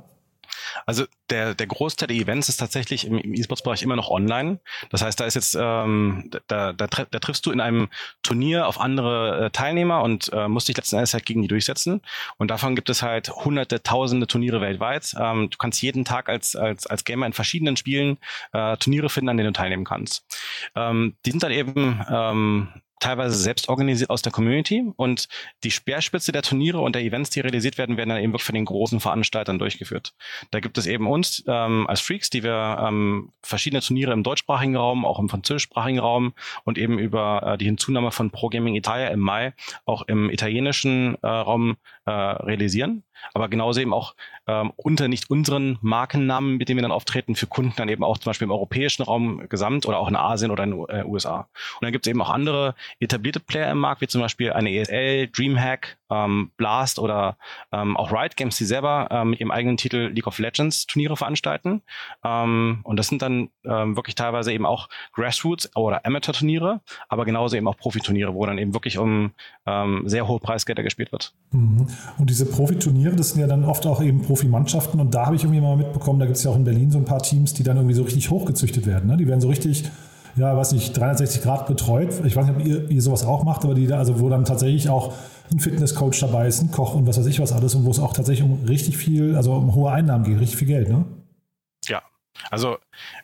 Also der, der Großteil der Events ist tatsächlich im, im E-Sports-Bereich immer noch online. Das heißt, da ist jetzt, ähm, da, da, da triffst du in einem Turnier auf andere äh, Teilnehmer und äh, musst dich letzten Endes halt gegen die durchsetzen. Und davon gibt es halt hunderte, tausende Turniere weltweit. Ähm, du kannst jeden Tag als, als, als Gamer in verschiedenen Spielen äh, Turniere finden, an denen du teilnehmen kannst. Ähm, die sind dann eben ähm, teilweise selbst organisiert aus der Community und die Speerspitze der Turniere und der Events, die realisiert werden, werden dann eben wirklich von den großen Veranstaltern durchgeführt. Da gibt es eben uns ähm, als Freaks, die wir ähm, verschiedene Turniere im deutschsprachigen Raum, auch im französischsprachigen Raum und eben über äh, die Hinzunahme von Pro Gaming Italia im Mai auch im italienischen äh, Raum äh, realisieren aber genauso eben auch ähm, unter nicht unseren Markennamen, mit denen wir dann auftreten, für Kunden dann eben auch zum Beispiel im europäischen Raum gesamt oder auch in Asien oder in den äh, USA. Und dann gibt es eben auch andere etablierte Player im Markt, wie zum Beispiel eine ESL, Dreamhack, ähm, Blast oder ähm, auch Riot Games, die selber ähm, mit ihrem eigenen Titel League of Legends Turniere veranstalten. Ähm, und das sind dann ähm, wirklich teilweise eben auch Grassroots oder Amateur-Turniere, aber genauso eben auch Profiturniere, wo dann eben wirklich um ähm, sehr hohe Preisgelder gespielt wird. Mhm. Und diese Profiturniere, das sind ja dann oft auch eben Profimannschaften und da habe ich irgendwie mal mitbekommen, da gibt es ja auch in Berlin so ein paar Teams, die dann irgendwie so richtig hochgezüchtet werden. Ne? Die werden so richtig ja, weiß nicht, 360 Grad betreut. Ich weiß nicht, ob ihr, ihr sowas auch macht, aber die da, also wo dann tatsächlich auch ein Fitnesscoach dabei ist, ein Koch und was weiß ich was alles und wo es auch tatsächlich um richtig viel, also um hohe Einnahmen geht, richtig viel Geld, ne? Ja, also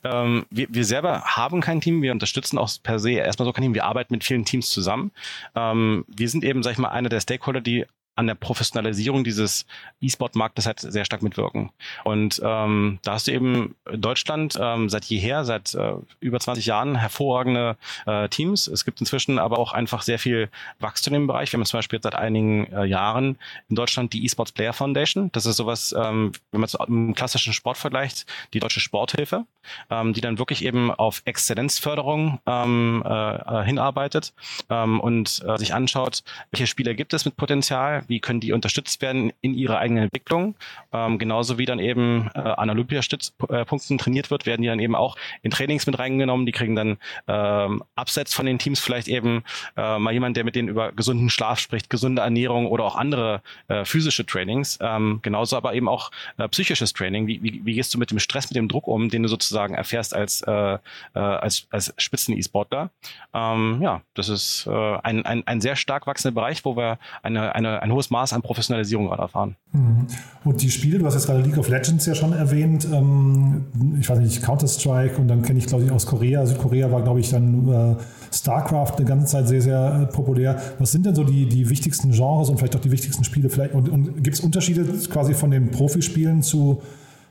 ähm, wir, wir selber haben kein Team, wir unterstützen auch per se erstmal so kein Team, wir arbeiten mit vielen Teams zusammen. Ähm, wir sind eben, sag ich mal, einer der Stakeholder, die an der Professionalisierung dieses E-Sport-Marktes halt sehr stark mitwirken. Und ähm, da hast du eben Deutschland ähm, seit jeher, seit äh, über 20 Jahren hervorragende äh, Teams. Es gibt inzwischen aber auch einfach sehr viel Wachstum im Bereich. Wir haben zum Beispiel seit einigen äh, Jahren in Deutschland die E-Sports Player Foundation. Das ist sowas, ähm, wenn man es im klassischen Sport vergleicht, die deutsche Sporthilfe, ähm, die dann wirklich eben auf Exzellenzförderung ähm, äh, hinarbeitet ähm, und äh, sich anschaut, welche Spieler gibt es mit Potenzial, wie können die unterstützt werden in ihrer eigenen Entwicklung. Ähm, genauso wie dann eben äh, an Olympiastützpunkten trainiert wird, werden die dann eben auch in Trainings mit reingenommen. Die kriegen dann ähm, abseits von den Teams vielleicht eben äh, mal jemand, der mit denen über gesunden Schlaf spricht, gesunde Ernährung oder auch andere äh, physische Trainings. Ähm, genauso aber eben auch äh, psychisches Training. Wie, wie, wie gehst du mit dem Stress, mit dem Druck um, den du sozusagen erfährst als, äh, äh, als, als Spitzen-E-Sportler? Ähm, ja, das ist äh, ein, ein, ein sehr stark wachsender Bereich, wo wir eine, eine, ein hohes Maß an Professionalisierung gerade erfahren. Mhm. Und die Spiele, du hast jetzt gerade League of Legends ja schon erwähnt, ähm, ich weiß nicht, Counter-Strike und dann kenne ich, glaube ich, aus Korea, Südkorea war, glaube ich, dann äh, StarCraft eine ganze Zeit sehr, sehr äh, populär. Was sind denn so die, die wichtigsten Genres und vielleicht auch die wichtigsten Spiele? Vielleicht, und, und gibt es Unterschiede quasi von den Profispielen zu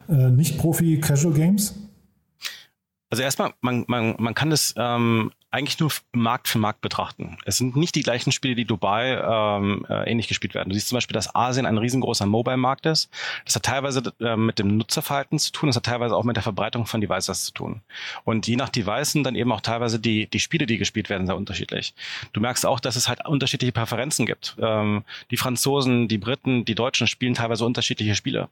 äh, Nicht-Profi-Casual-Games? Also erstmal, man, man, man kann das ähm, eigentlich nur Markt für Markt betrachten. Es sind nicht die gleichen Spiele, die Dubai ähm, äh, ähnlich gespielt werden. Du siehst zum Beispiel, dass Asien ein riesengroßer Mobile-Markt ist. Das hat teilweise äh, mit dem Nutzerverhalten zu tun, das hat teilweise auch mit der Verbreitung von Devices zu tun. Und je nach Device sind dann eben auch teilweise die, die Spiele, die gespielt werden, sehr unterschiedlich. Du merkst auch, dass es halt unterschiedliche Präferenzen gibt. Ähm, die Franzosen, die Briten, die Deutschen spielen teilweise unterschiedliche Spiele.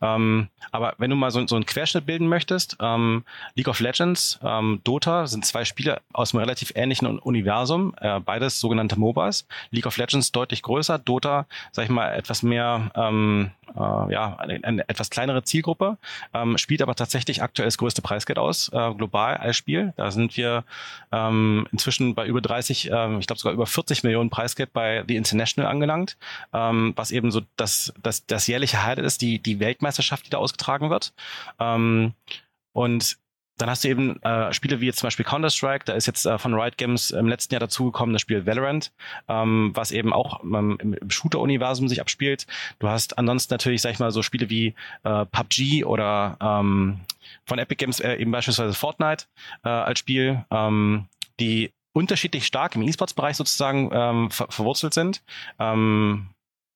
Ähm, aber wenn du mal so, so einen Querschnitt bilden möchtest, ähm, League of Legends, ähm, Dota sind zwei Spiele aus dem einem relativ ähnlichen Universum, äh, beides sogenannte MOBAs. League of Legends deutlich größer, Dota, sag ich mal, etwas mehr, ähm, äh, ja, eine, eine, etwas kleinere Zielgruppe, ähm, spielt aber tatsächlich aktuell das größte Preisgeld aus, äh, global als Spiel. Da sind wir ähm, inzwischen bei über 30, ähm, ich glaube sogar über 40 Millionen Preisgeld bei The International angelangt, ähm, was eben so das, das, das jährliche Highlight ist, die, die Weltmeisterschaft, die da ausgetragen wird. Ähm, und dann hast du eben äh, Spiele wie jetzt zum Beispiel Counter-Strike, da ist jetzt äh, von Riot Games im letzten Jahr dazugekommen das Spiel Valorant, ähm, was eben auch ähm, im, Shooter-Universum sich abspielt. Du hast ansonsten natürlich, sag ich mal, so Spiele wie äh, PUBG oder ähm, von Epic Games äh, eben beispielsweise Fortnite äh, als Spiel, ähm, die unterschiedlich stark im E-Sports-Bereich sozusagen ähm, ver verwurzelt sind, ähm,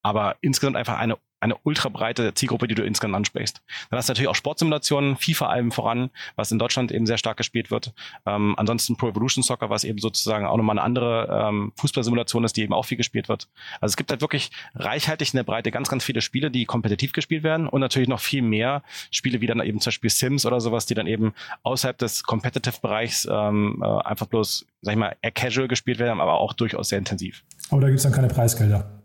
aber insgesamt einfach eine eine ultra breite Zielgruppe, die du insgesamt ansprichst. Dann hast du natürlich auch Sportsimulationen, FIFA allem voran, was in Deutschland eben sehr stark gespielt wird. Ähm, ansonsten Pro Evolution Soccer, was eben sozusagen auch nochmal eine andere ähm, Fußballsimulation ist, die eben auch viel gespielt wird. Also es gibt halt wirklich reichhaltig in der Breite ganz, ganz viele Spiele, die kompetitiv gespielt werden und natürlich noch viel mehr Spiele wie dann eben zum Beispiel Sims oder sowas, die dann eben außerhalb des Competitive-Bereichs ähm, äh, einfach bloß, sag ich mal, eher casual gespielt werden, aber auch durchaus sehr intensiv. Aber da gibt es dann keine Preisgelder.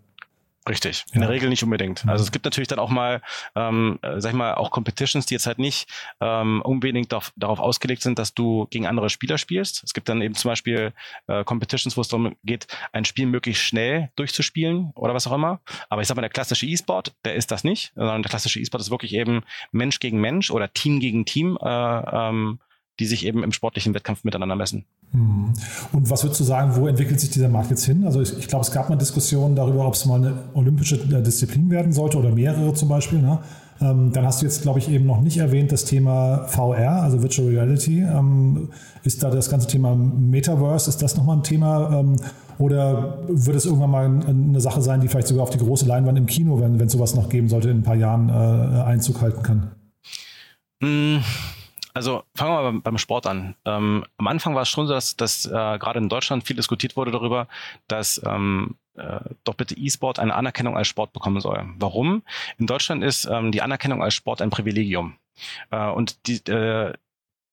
Richtig, in ja. der Regel nicht unbedingt. Also es gibt natürlich dann auch mal, ähm, äh, sag ich mal, auch Competitions, die jetzt halt nicht ähm, unbedingt darauf, darauf ausgelegt sind, dass du gegen andere Spieler spielst. Es gibt dann eben zum Beispiel äh, Competitions, wo es darum geht, ein Spiel möglichst schnell durchzuspielen oder was auch immer. Aber ich sag mal, der klassische E-Sport, der ist das nicht, sondern der klassische E-Sport ist wirklich eben Mensch gegen Mensch oder Team gegen Team äh, ähm, die sich eben im sportlichen Wettkampf miteinander messen. Mhm. Und was würdest du sagen, wo entwickelt sich dieser Markt jetzt hin? Also ich, ich glaube, es gab mal Diskussionen darüber, ob es mal eine olympische äh, Disziplin werden sollte oder mehrere zum Beispiel. Ne? Ähm, dann hast du jetzt, glaube ich, eben noch nicht erwähnt das Thema VR, also Virtual Reality. Ähm, ist da das ganze Thema Metaverse, ist das nochmal ein Thema? Ähm, oder wird es irgendwann mal eine Sache sein, die vielleicht sogar auf die große Leinwand im Kino, wenn es sowas noch geben sollte, in ein paar Jahren äh, Einzug halten kann? Mm. Also fangen wir mal beim Sport an. Ähm, am Anfang war es schon so, dass, dass äh, gerade in Deutschland viel diskutiert wurde darüber, dass ähm, äh, doch bitte E-Sport eine Anerkennung als Sport bekommen soll. Warum? In Deutschland ist ähm, die Anerkennung als Sport ein Privilegium. Äh, und die, äh,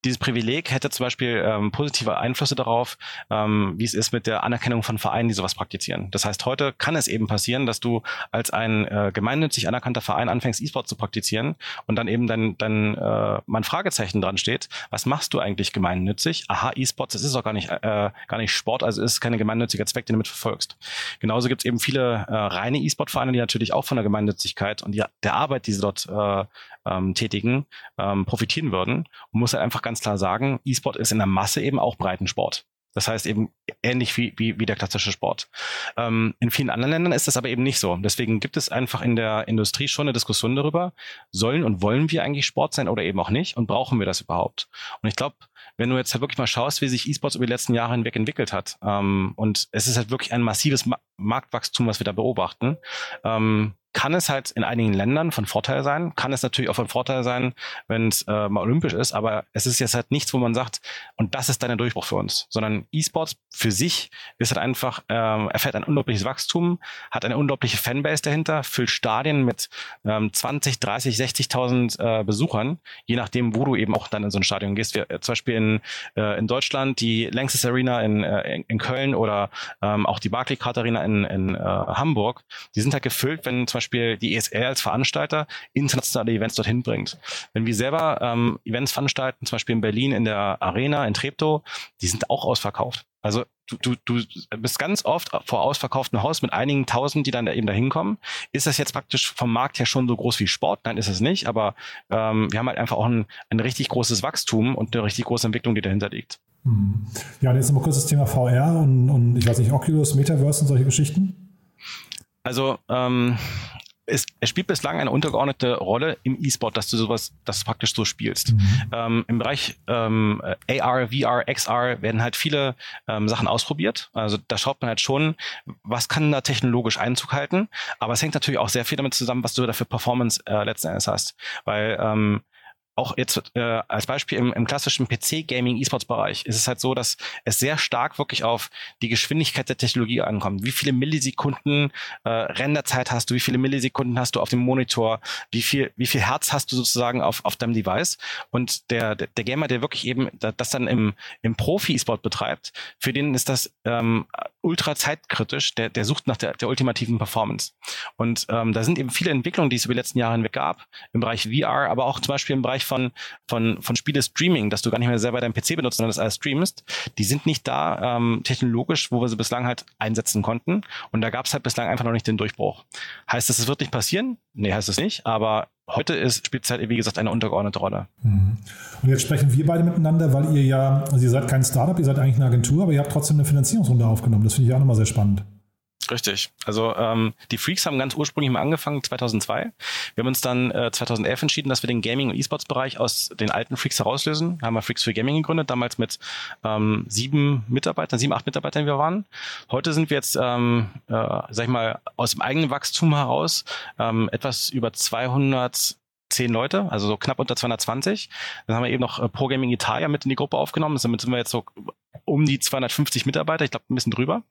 dieses Privileg hätte zum Beispiel ähm, positive Einflüsse darauf, ähm, wie es ist mit der Anerkennung von Vereinen, die sowas praktizieren. Das heißt, heute kann es eben passieren, dass du als ein äh, gemeinnützig anerkannter Verein anfängst, E-Sport zu praktizieren und dann eben dann, dann äh, mal ein Fragezeichen dran steht, was machst du eigentlich gemeinnützig? Aha, E-Sports, das ist doch gar nicht, äh, gar nicht Sport, also ist kein gemeinnütziger Zweck, den du mit verfolgst. Genauso gibt es eben viele äh, reine E-Sport-Vereine, die natürlich auch von der Gemeinnützigkeit und die, der Arbeit, die sie dort äh, ähm, tätigen, ähm, profitieren würden. Und muss halt einfach ganz klar sagen, E-Sport ist in der Masse eben auch Breitensport. Das heißt eben ähnlich wie, wie, wie der klassische Sport. Ähm, in vielen anderen Ländern ist das aber eben nicht so. Deswegen gibt es einfach in der Industrie schon eine Diskussion darüber, sollen und wollen wir eigentlich Sport sein oder eben auch nicht und brauchen wir das überhaupt? Und ich glaube, wenn du jetzt halt wirklich mal schaust, wie sich E-Sports über die letzten Jahre hinweg entwickelt hat, ähm, und es ist halt wirklich ein massives Ma Marktwachstum, was wir da beobachten, ähm, kann es halt in einigen Ländern von Vorteil sein, kann es natürlich auch von Vorteil sein, wenn es äh, mal olympisch ist, aber es ist jetzt halt nichts, wo man sagt, und das ist dann der Durchbruch für uns, sondern E-Sports für sich ist halt einfach, ähm, erfährt ein unglaubliches Wachstum, hat eine unglaubliche Fanbase dahinter, füllt Stadien mit ähm, 20, 30, 60.000 äh, Besuchern, je nachdem, wo du eben auch dann in so ein Stadion gehst. Wir, äh, zum Beispiel in, äh, in Deutschland die Lanxess Arena in, äh, in, Köln oder ähm, auch die Barclaycard Arena in, in äh, Hamburg, die sind halt gefüllt, wenn zum Beispiel Beispiel die ESR als Veranstalter internationale Events dorthin bringt. Wenn wir selber ähm, Events veranstalten, zum Beispiel in Berlin in der Arena, in Treptow, die sind auch ausverkauft. Also du, du, du bist ganz oft vor ausverkauftem Haus mit einigen Tausend, die dann eben da hinkommen. Ist das jetzt praktisch vom Markt her schon so groß wie Sport? Nein, ist es nicht. Aber ähm, wir haben halt einfach auch ein, ein richtig großes Wachstum und eine richtig große Entwicklung, die dahinter liegt. Mhm. Ja, und jetzt nochmal kurz das Thema VR und, und ich weiß nicht, Oculus, Metaverse und solche Geschichten. Also ähm, es, es spielt bislang eine untergeordnete Rolle im E-Sport, dass du sowas, dass du praktisch so spielst. Mhm. Ähm, Im Bereich ähm, AR, VR, XR werden halt viele ähm, Sachen ausprobiert. Also da schaut man halt schon, was kann da technologisch Einzug halten. Aber es hängt natürlich auch sehr viel damit zusammen, was du da für Performance äh, letzten Endes hast. Weil ähm, auch jetzt äh, als Beispiel im, im klassischen PC-Gaming, E-Sports-Bereich ist es halt so, dass es sehr stark wirklich auf die Geschwindigkeit der Technologie ankommt. Wie viele Millisekunden äh, Renderzeit hast du, wie viele Millisekunden hast du auf dem Monitor, wie viel, wie viel Herz hast du sozusagen auf, auf deinem Device. Und der, der, der Gamer, der wirklich eben das dann im, im Profi-E-Sport betreibt, für den ist das ähm, ultra zeitkritisch, der, der sucht nach der, der ultimativen Performance. Und ähm, da sind eben viele Entwicklungen, die es über die letzten Jahre hinweg gab, im Bereich VR, aber auch zum Beispiel im Bereich von, von, von Spiele-Streaming, dass du gar nicht mehr selber deinen PC benutzt, sondern das alles streamst, die sind nicht da ähm, technologisch, wo wir sie bislang halt einsetzen konnten. Und da gab es halt bislang einfach noch nicht den Durchbruch. Heißt das, es wird nicht passieren? Nee, heißt es nicht. Aber heute ist, spielt es halt, wie gesagt, eine untergeordnete Rolle. Mhm. Und jetzt sprechen wir beide miteinander, weil ihr ja, also ihr seid kein Startup, ihr seid eigentlich eine Agentur, aber ihr habt trotzdem eine Finanzierungsrunde aufgenommen. Das finde ich auch nochmal sehr spannend. Richtig. Also ähm, die Freaks haben ganz ursprünglich mal angefangen 2002. Wir haben uns dann äh, 2011 entschieden, dass wir den Gaming- und E-Sports-Bereich aus den alten Freaks herauslösen. Da haben wir Freaks für Gaming gegründet, damals mit ähm, sieben Mitarbeitern, sieben, acht Mitarbeitern, wie wir waren. Heute sind wir jetzt, ähm, äh, sag ich mal, aus dem eigenen Wachstum heraus ähm, etwas über 200 zehn Leute, also so knapp unter 220. Dann haben wir eben noch äh, Pro Gaming Italia mit in die Gruppe aufgenommen. Damit sind wir jetzt so um die 250 Mitarbeiter, ich glaube ein bisschen drüber.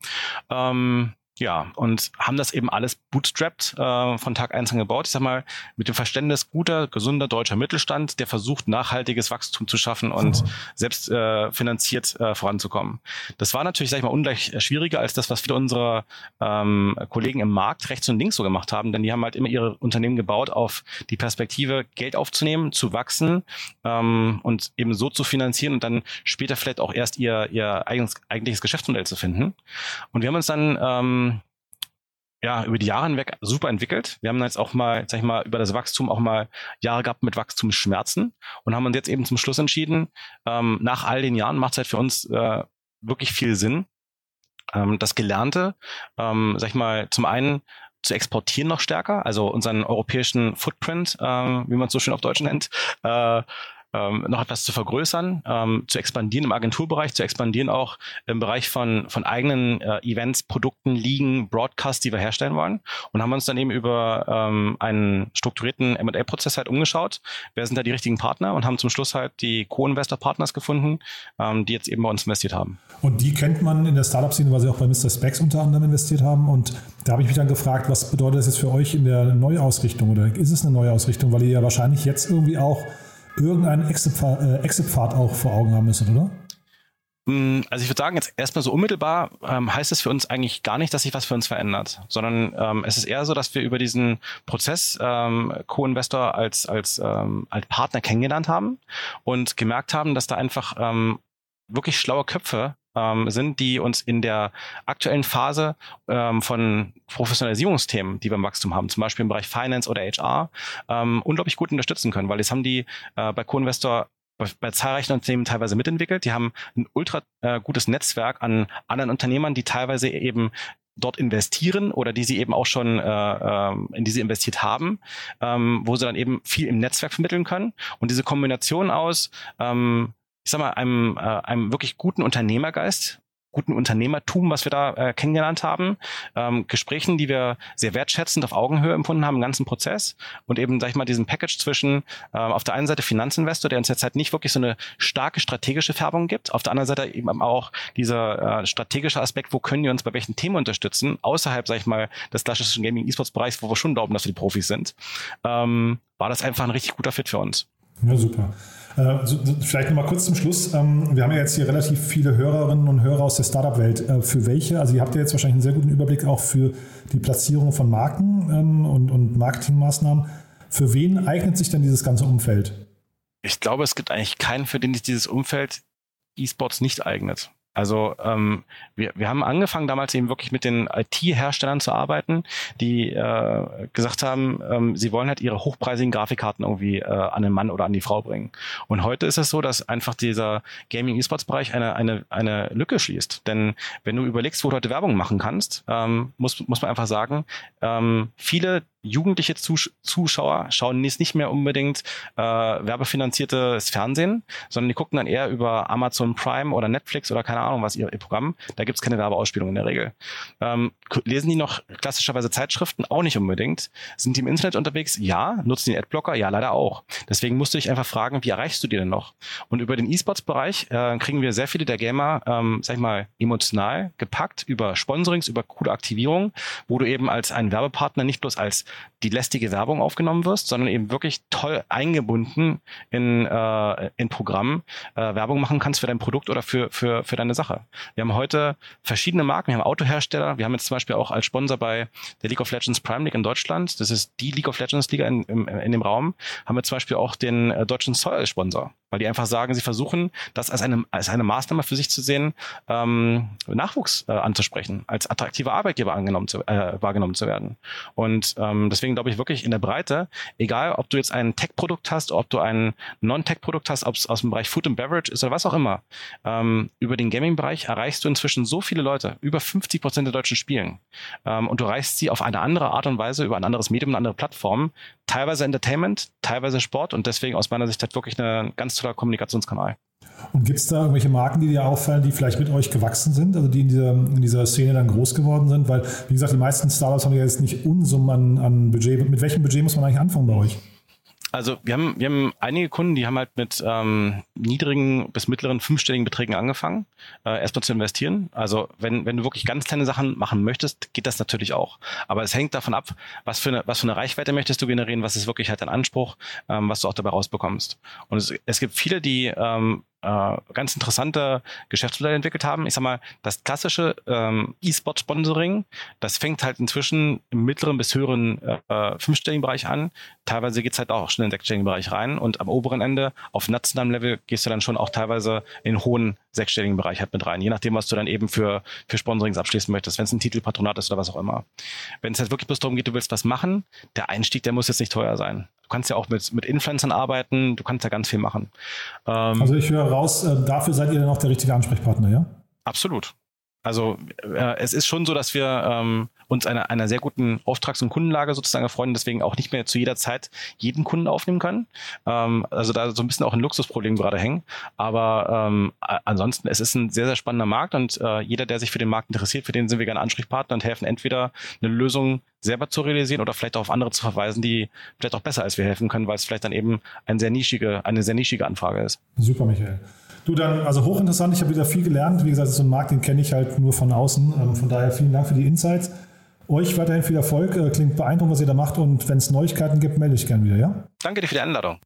Ähm, ja, und haben das eben alles bootstrapped äh, von Tag eins an gebaut. Ich sag mal, mit dem Verständnis guter, gesunder deutscher Mittelstand, der versucht, nachhaltiges Wachstum zu schaffen und mhm. selbst äh, finanziert äh, voranzukommen. Das war natürlich, sag ich mal, ungleich schwieriger als das, was viele unserer ähm, Kollegen im Markt rechts und links so gemacht haben, denn die haben halt immer ihre Unternehmen gebaut auf die Perspektive, Geld aufzunehmen, zu wachsen ähm, und eben so zu finanzieren und dann später vielleicht auch erst ihr, ihr eigenes, eigentliches Geschäftsmodell zu finden. Und wir haben uns dann ähm, ja, über die Jahre hinweg super entwickelt. Wir haben jetzt auch mal, sag ich mal, über das Wachstum auch mal Jahre gehabt mit Wachstumsschmerzen und haben uns jetzt eben zum Schluss entschieden, ähm, nach all den Jahren macht es halt für uns äh, wirklich viel Sinn, ähm, das Gelernte, ähm, sag ich mal, zum einen zu exportieren noch stärker, also unseren europäischen Footprint, äh, wie man es so schön auf Deutsch nennt, äh, ähm, noch etwas zu vergrößern, ähm, zu expandieren im Agenturbereich, zu expandieren auch im Bereich von, von eigenen äh, Events, Produkten, Ligen, Broadcasts, die wir herstellen wollen. Und haben uns dann eben über ähm, einen strukturierten M&A-Prozess halt umgeschaut. Wer sind da die richtigen Partner? Und haben zum Schluss halt die Co-Investor-Partners gefunden, ähm, die jetzt eben bei uns investiert haben. Und die kennt man in der Startup-Szene, weil sie auch bei Mr. Specs unter anderem investiert haben. Und da habe ich mich dann gefragt, was bedeutet das jetzt für euch in der Neuausrichtung? Oder ist es eine Neuausrichtung? Weil ihr ja wahrscheinlich jetzt irgendwie auch irgendeinen äh, Exit-Pfad auch vor Augen haben müssen, oder? Mm, also ich würde sagen, jetzt erstmal so unmittelbar ähm, heißt es für uns eigentlich gar nicht, dass sich was für uns verändert, sondern ähm, es ist eher so, dass wir über diesen Prozess ähm, Co-Investor als, als, ähm, als Partner kennengelernt haben und gemerkt haben, dass da einfach ähm, wirklich schlaue Köpfe ähm, sind, die uns in der aktuellen Phase ähm, von Professionalisierungsthemen, die wir im Wachstum haben, zum Beispiel im Bereich Finance oder HR, ähm, unglaublich gut unterstützen können, weil das haben die äh, bei Co-Investor bei, bei zahlreichen Unternehmen teilweise mitentwickelt. Die haben ein ultra äh, gutes Netzwerk an anderen Unternehmern, die teilweise eben dort investieren oder die sie eben auch schon äh, ähm, in die sie investiert haben, ähm, wo sie dann eben viel im Netzwerk vermitteln können. Und diese Kombination aus ähm, ich sag mal, einem, äh, einem wirklich guten Unternehmergeist, guten Unternehmertum, was wir da äh, kennengelernt haben, ähm, Gesprächen, die wir sehr wertschätzend auf Augenhöhe empfunden haben im ganzen Prozess und eben, sag ich mal, diesen Package zwischen äh, auf der einen Seite Finanzinvestor, der uns jetzt halt nicht wirklich so eine starke strategische Färbung gibt, auf der anderen Seite eben auch dieser äh, strategische Aspekt, wo können wir uns bei welchen Themen unterstützen, außerhalb, sag ich mal, des klassischen Gaming-E-Sports-Bereichs, wo wir schon glauben, dass wir die Profis sind, ähm, war das einfach ein richtig guter Fit für uns. Ja, super. Äh, vielleicht noch mal kurz zum Schluss. Ähm, wir haben ja jetzt hier relativ viele Hörerinnen und Hörer aus der Startup-Welt. Äh, für welche, also ihr habt ja jetzt wahrscheinlich einen sehr guten Überblick auch für die Platzierung von Marken ähm, und, und Marketingmaßnahmen. Für wen eignet sich denn dieses ganze Umfeld? Ich glaube, es gibt eigentlich keinen, für den sich dieses Umfeld E-Sports nicht eignet. Also ähm, wir, wir haben angefangen damals eben wirklich mit den IT-Herstellern zu arbeiten, die äh, gesagt haben, ähm, sie wollen halt ihre hochpreisigen Grafikkarten irgendwie äh, an den Mann oder an die Frau bringen. Und heute ist es so, dass einfach dieser Gaming-E-Sports-Bereich eine, eine, eine Lücke schließt. Denn wenn du überlegst, wo du heute Werbung machen kannst, ähm, muss, muss man einfach sagen, ähm, viele jugendliche Zus Zuschauer schauen jetzt nicht mehr unbedingt äh, werbefinanziertes Fernsehen, sondern die gucken dann eher über Amazon Prime oder Netflix oder keine Ahnung was ihr, ihr Programm. Da gibt's keine Werbeausspielung in der Regel. Ähm, lesen die noch klassischerweise Zeitschriften? Auch nicht unbedingt. Sind die im Internet unterwegs? Ja. Nutzen die Adblocker? Ja, leider auch. Deswegen musst du dich einfach fragen, wie erreichst du die denn noch? Und über den E-Sports-Bereich äh, kriegen wir sehr viele der Gamer, ähm, sag ich mal, emotional gepackt über Sponsorings, über coole Aktivierung, wo du eben als ein Werbepartner nicht bloß als die lästige Werbung aufgenommen wirst, sondern eben wirklich toll eingebunden in, äh, in Programm äh, Werbung machen kannst für dein Produkt oder für, für, für deine Sache. Wir haben heute verschiedene Marken, wir haben Autohersteller, wir haben jetzt zum Beispiel auch als Sponsor bei der League of Legends Prime League in Deutschland, das ist die League of Legends Liga in, in, in dem Raum, haben wir zum Beispiel auch den äh, deutschen Zoll als Sponsor weil die einfach sagen, sie versuchen, das als eine, als eine Maßnahme für sich zu sehen, ähm, Nachwuchs äh, anzusprechen, als attraktiver Arbeitgeber angenommen zu, äh, wahrgenommen zu werden. Und ähm, deswegen glaube ich wirklich in der Breite, egal ob du jetzt ein Tech-Produkt hast, ob du ein Non-Tech-Produkt hast, ob es aus dem Bereich Food and Beverage ist oder was auch immer, ähm, über den Gaming-Bereich erreichst du inzwischen so viele Leute, über 50 Prozent der Deutschen spielen. Ähm, und du erreichst sie auf eine andere Art und Weise, über ein anderes Medium, eine andere Plattform, teilweise Entertainment, teilweise Sport und deswegen aus meiner Sicht halt wirklich ein ganz toller Kommunikationskanal. Und gibt es da irgendwelche Marken, die dir auffallen, die vielleicht mit euch gewachsen sind, also die in dieser, in dieser Szene dann groß geworden sind? Weil, wie gesagt, die meisten Startups haben ja jetzt nicht Unsummen an, an Budget. Mit welchem Budget muss man eigentlich anfangen bei euch? Also wir haben, wir haben einige Kunden, die haben halt mit ähm, niedrigen bis mittleren fünfstelligen Beträgen angefangen, äh, erstmal zu investieren. Also wenn, wenn du wirklich ganz kleine Sachen machen möchtest, geht das natürlich auch. Aber es hängt davon ab, was für eine, was für eine Reichweite möchtest du generieren, was ist wirklich halt dein Anspruch, ähm, was du auch dabei rausbekommst. Und es, es gibt viele, die ähm, äh, ganz interessante Geschäftsmodelle entwickelt haben. Ich sag mal, das klassische ähm, E-Sport-Sponsoring, das fängt halt inzwischen im mittleren bis höheren äh, fünfstelligen Bereich an. Teilweise geht's halt auch schon in den sechsstelligen Bereich rein und am oberen Ende auf nationalem Level gehst du dann schon auch teilweise in den hohen sechsstelligen Bereich halt mit rein, je nachdem, was du dann eben für, für Sponsorings abschließen möchtest, wenn es ein Titelpatronat ist oder was auch immer. Wenn es halt wirklich bloß darum geht, du willst was machen, der Einstieg, der muss jetzt nicht teuer sein. Du kannst ja auch mit, mit Influencern arbeiten, du kannst ja ganz viel machen. Ähm, also ich höre raus, äh, dafür seid ihr dann auch der richtige Ansprechpartner, ja? Absolut. Also äh, es ist schon so, dass wir ähm, uns einer, einer sehr guten Auftrags- und Kundenlage sozusagen erfreuen, deswegen auch nicht mehr zu jeder Zeit jeden Kunden aufnehmen können. Ähm, also da so ein bisschen auch ein Luxusproblem gerade hängen. Aber ähm, ansonsten, es ist ein sehr, sehr spannender Markt und äh, jeder, der sich für den Markt interessiert, für den sind wir gerne Ansprechpartner und helfen entweder eine Lösung selber zu realisieren oder vielleicht auch auf andere zu verweisen, die vielleicht auch besser als wir helfen können, weil es vielleicht dann eben eine sehr nischige, eine sehr nischige Anfrage ist. Super, Michael. Du dann, also hochinteressant, ich habe wieder viel gelernt. Wie gesagt, so ein Markt, den kenne ich halt nur von außen. Ähm, von daher vielen Dank für die Insights. Euch weiterhin viel Erfolg. Äh, klingt beeindruckend, was ihr da macht. Und wenn es Neuigkeiten gibt, melde ich gerne wieder, ja? Danke dir für die Einladung.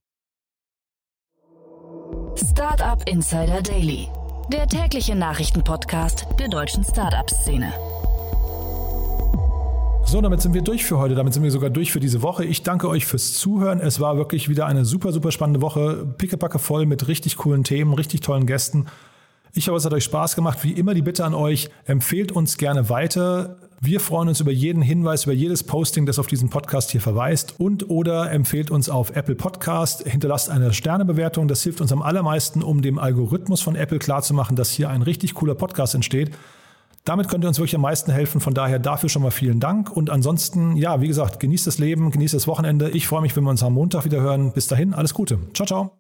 Startup Insider Daily, der tägliche Nachrichtenpodcast der deutschen Startup-Szene. So, damit sind wir durch für heute. Damit sind wir sogar durch für diese Woche. Ich danke euch fürs Zuhören. Es war wirklich wieder eine super, super spannende Woche. Pickepacke voll mit richtig coolen Themen, richtig tollen Gästen. Ich hoffe, es hat euch Spaß gemacht. Wie immer die Bitte an euch, empfehlt uns gerne weiter. Wir freuen uns über jeden Hinweis, über jedes Posting, das auf diesen Podcast hier verweist und oder empfehlt uns auf Apple Podcast, hinterlasst eine Sternebewertung. Das hilft uns am allermeisten, um dem Algorithmus von Apple klarzumachen, dass hier ein richtig cooler Podcast entsteht. Damit könnt ihr uns wirklich am meisten helfen. Von daher dafür schon mal vielen Dank. Und ansonsten, ja, wie gesagt, genießt das Leben, genießt das Wochenende. Ich freue mich, wenn wir uns am Montag wieder hören. Bis dahin, alles Gute. Ciao, ciao.